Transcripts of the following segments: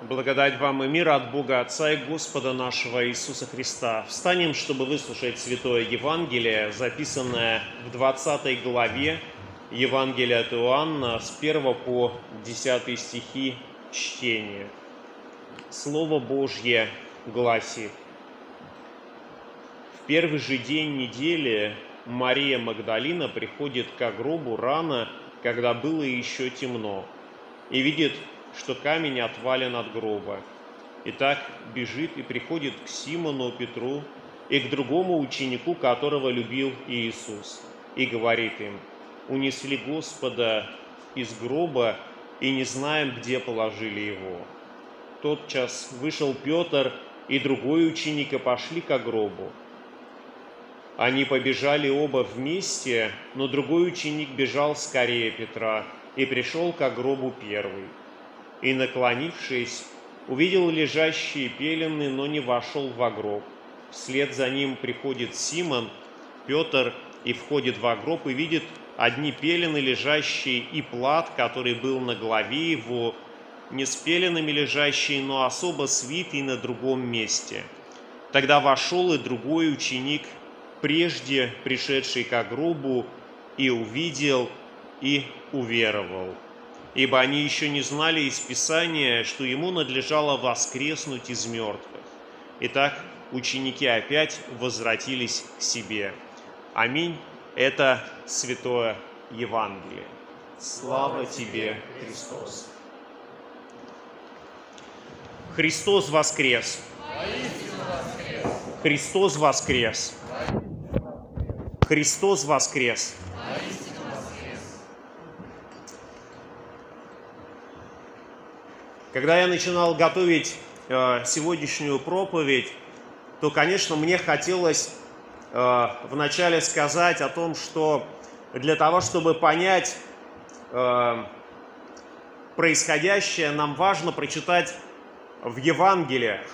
Благодать вам и мир от Бога Отца и Господа нашего Иисуса Христа. Встанем, чтобы выслушать Святое Евангелие, записанное в 20 главе Евангелия от Иоанна с 1 по 10 стихи чтения. Слово Божье гласит. В первый же день недели Мария Магдалина приходит к гробу рано, когда было еще темно, и видит, что камень отвален от гроба. И так бежит и приходит к Симону Петру и к другому ученику, которого любил Иисус, и говорит им, «Унесли Господа из гроба, и не знаем, где положили его». Тотчас вышел Петр и другой ученик и пошли к гробу. Они побежали оба вместе, но другой ученик бежал скорее Петра и пришел к гробу первый. И, наклонившись, увидел лежащие пелены, но не вошел в гроб. Вслед за ним приходит Симон, Петр, и входит в гроб и видит одни пелены лежащие и плат, который был на голове его, не с пеленами лежащий, но особо свитый на другом месте. Тогда вошел и другой ученик, прежде пришедший к гробу, и увидел, и уверовал. Ибо они еще не знали из Писания, что ему надлежало воскреснуть из мертвых. Итак, ученики опять возвратились к себе. Аминь. Это Святое Евангелие. Слава тебе, Христос! Христос воскрес! Христос воскрес! Христос воскрес! Когда я начинал готовить э, сегодняшнюю проповедь, то, конечно, мне хотелось э, вначале сказать о том, что для того, чтобы понять э, происходящее, нам важно прочитать в Евангелиях.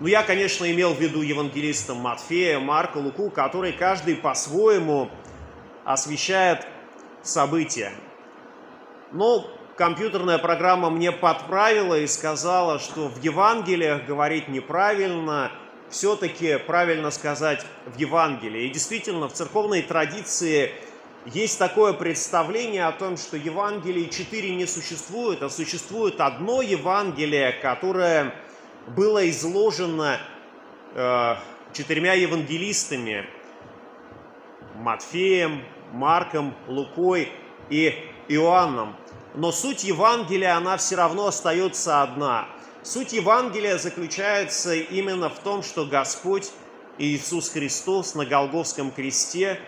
Ну, я, конечно, имел в виду евангелистам Матфея, Марка, Луку, которые каждый по-своему освещает события. Но компьютерная программа мне подправила и сказала, что в Евангелиях говорить неправильно, все-таки правильно сказать в Евангелии. И действительно, в церковной традиции есть такое представление о том, что Евангелий четыре не существует, а существует одно Евангелие, которое было изложено э, четырьмя евангелистами Матфеем, Марком, Лукой и Иоанном. Но суть Евангелия, она все равно остается одна. Суть Евангелия заключается именно в том, что Господь Иисус Христос на Голговском кресте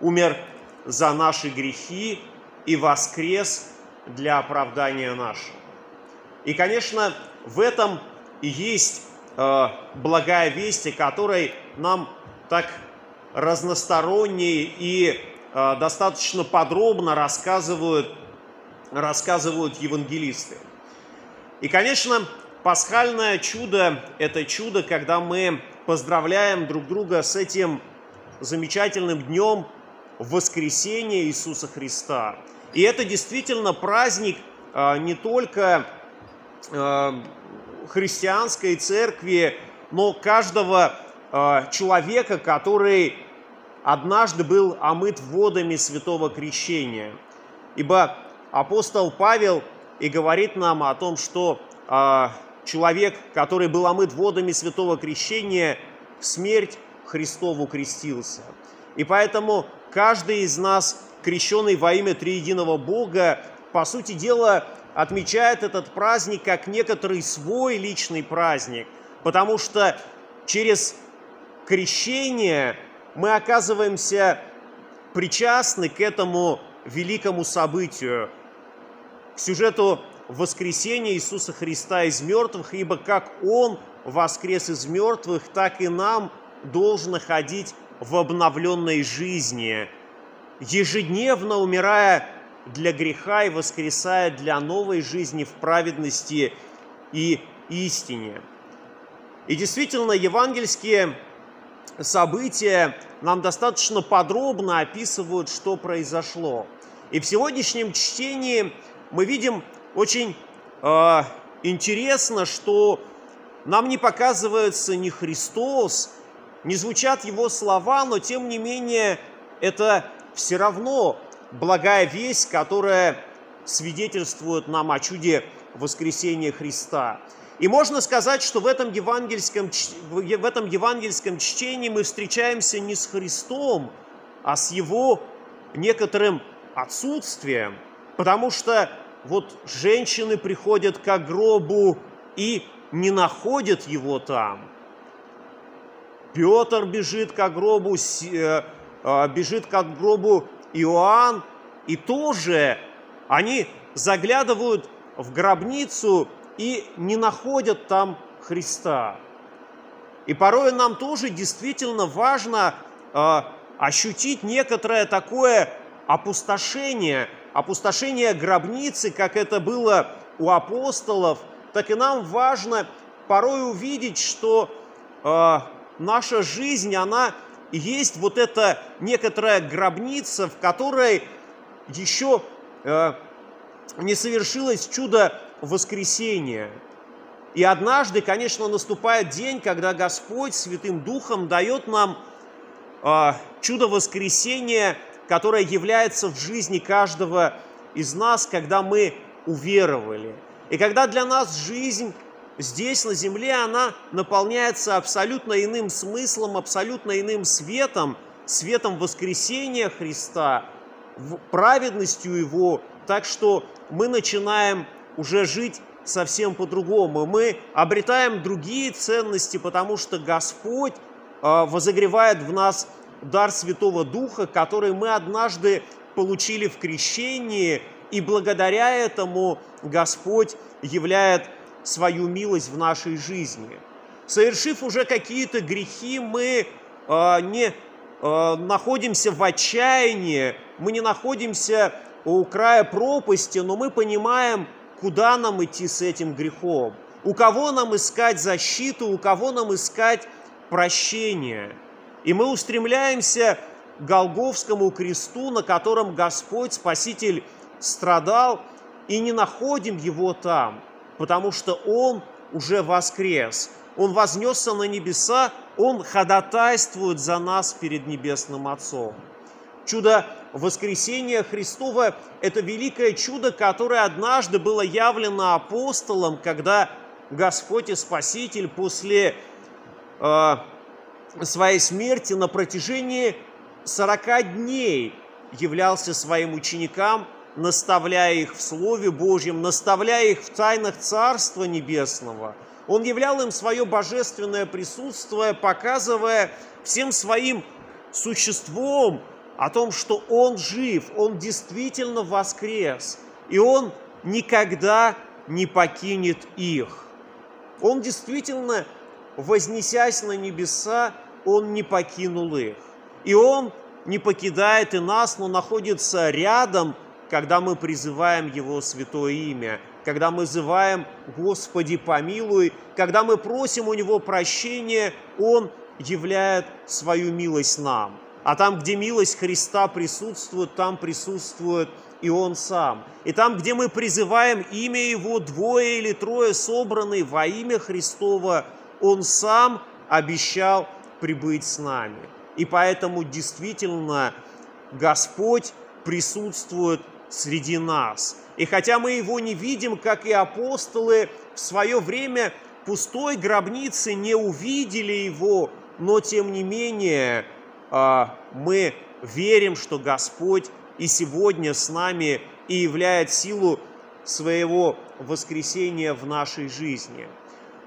умер за наши грехи и воскрес для оправдания нашего. И, конечно, в этом и есть э, благая весть, которой нам так разносторонне и э, достаточно подробно рассказывают рассказывают евангелисты. И, конечно, пасхальное чудо – это чудо, когда мы поздравляем друг друга с этим замечательным днем воскресения Иисуса Христа. И это действительно праздник а, не только а, христианской церкви, но каждого а, человека, который однажды был омыт водами святого крещения. Ибо апостол Павел и говорит нам о том, что э, человек, который был омыт водами святого крещения, в смерть Христову крестился. И поэтому каждый из нас, крещенный во имя Триединого Бога, по сути дела, отмечает этот праздник как некоторый свой личный праздник, потому что через крещение мы оказываемся причастны к этому великому событию, к сюжету воскресения Иисуса Христа из мертвых, ибо как Он воскрес из мертвых, так и нам должно ходить в обновленной жизни, ежедневно умирая для греха и воскресая для новой жизни в праведности и истине. И действительно, евангельские события нам достаточно подробно описывают, что произошло. И в сегодняшнем чтении мы видим очень э, интересно, что нам не показывается ни Христос, не звучат Его слова, но тем не менее это все равно благая весть, которая свидетельствует нам о чуде воскресения Христа. И можно сказать, что в этом, евангельском, в этом евангельском чтении мы встречаемся не с Христом, а с Его некоторым отсутствием, потому что вот женщины приходят к гробу и не находят его там. Петр бежит к гробу, э, э, бежит к гробу Иоанн, и тоже они заглядывают в гробницу и не находят там Христа. И порой нам тоже действительно важно э, ощутить некоторое такое опустошение, опустошение гробницы, как это было у апостолов, так и нам важно порой увидеть, что э, наша жизнь, она есть вот эта некоторая гробница, в которой еще э, не совершилось чудо воскресения. И однажды, конечно, наступает день, когда Господь Святым Духом дает нам э, чудо воскресения, которое является в жизни каждого из нас, когда мы уверовали. И когда для нас жизнь здесь, на земле, она наполняется абсолютно иным смыслом, абсолютно иным светом, светом воскресения Христа, праведностью Его, так что мы начинаем уже жить совсем по-другому. Мы обретаем другие ценности, потому что Господь а, возогревает в нас дар Святого Духа, который мы однажды получили в крещении, и благодаря этому Господь являет свою милость в нашей жизни. Совершив уже какие-то грехи, мы э, не э, находимся в отчаянии, мы не находимся у края пропасти, но мы понимаем, куда нам идти с этим грехом, у кого нам искать защиту, у кого нам искать прощение. И мы устремляемся к Голговскому кресту, на котором Господь, Спаситель, страдал, и не находим Его там – потому что Он уже воскрес. Он вознесся на небеса, Он ходатайствует за нас перед Небесным Отцом. Чудо воскресения Христова – это великое чудо, которое однажды было явлено апостолам, когда Господь и Спаситель после э, своей смерти на протяжении 40 дней являлся своим ученикам – наставляя их в Слове Божьем, наставляя их в тайнах Царства Небесного. Он являл им свое божественное присутствие, показывая всем своим существом о том, что Он жив, Он действительно воскрес, и Он никогда не покинет их. Он действительно, вознесясь на небеса, Он не покинул их. И Он не покидает и нас, но находится рядом когда мы призываем Его святое имя, когда мы зываем «Господи, помилуй», когда мы просим у Него прощения, Он являет свою милость нам. А там, где милость Христа присутствует, там присутствует и Он сам. И там, где мы призываем имя Его, двое или трое собранные во имя Христова, Он сам обещал прибыть с нами. И поэтому действительно Господь присутствует среди нас. И хотя мы его не видим, как и апостолы в свое время пустой гробницы не увидели его, но тем не менее а, мы верим, что Господь и сегодня с нами и являет силу своего воскресения в нашей жизни.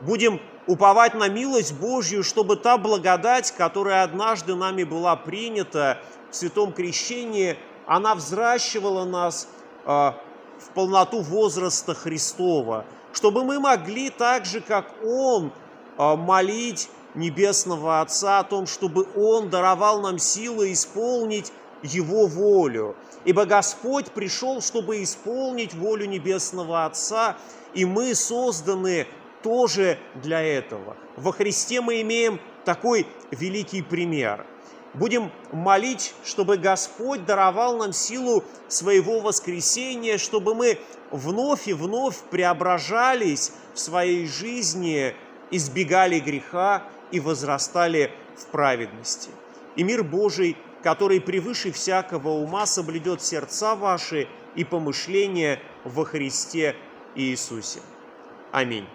Будем уповать на милость Божью, чтобы та благодать, которая однажды нами была принята в святом крещении, она взращивала нас а, в полноту возраста Христова, чтобы мы могли так же, как Он, а, молить Небесного Отца о том, чтобы Он даровал нам силы исполнить Его волю. Ибо Господь пришел, чтобы исполнить волю Небесного Отца, и мы созданы тоже для этого. Во Христе мы имеем такой великий пример – Будем молить, чтобы Господь даровал нам силу своего воскресения, чтобы мы вновь и вновь преображались в своей жизни, избегали греха и возрастали в праведности. И мир Божий, который превыше всякого ума соблюдет сердца ваши и помышления во Христе Иисусе. Аминь.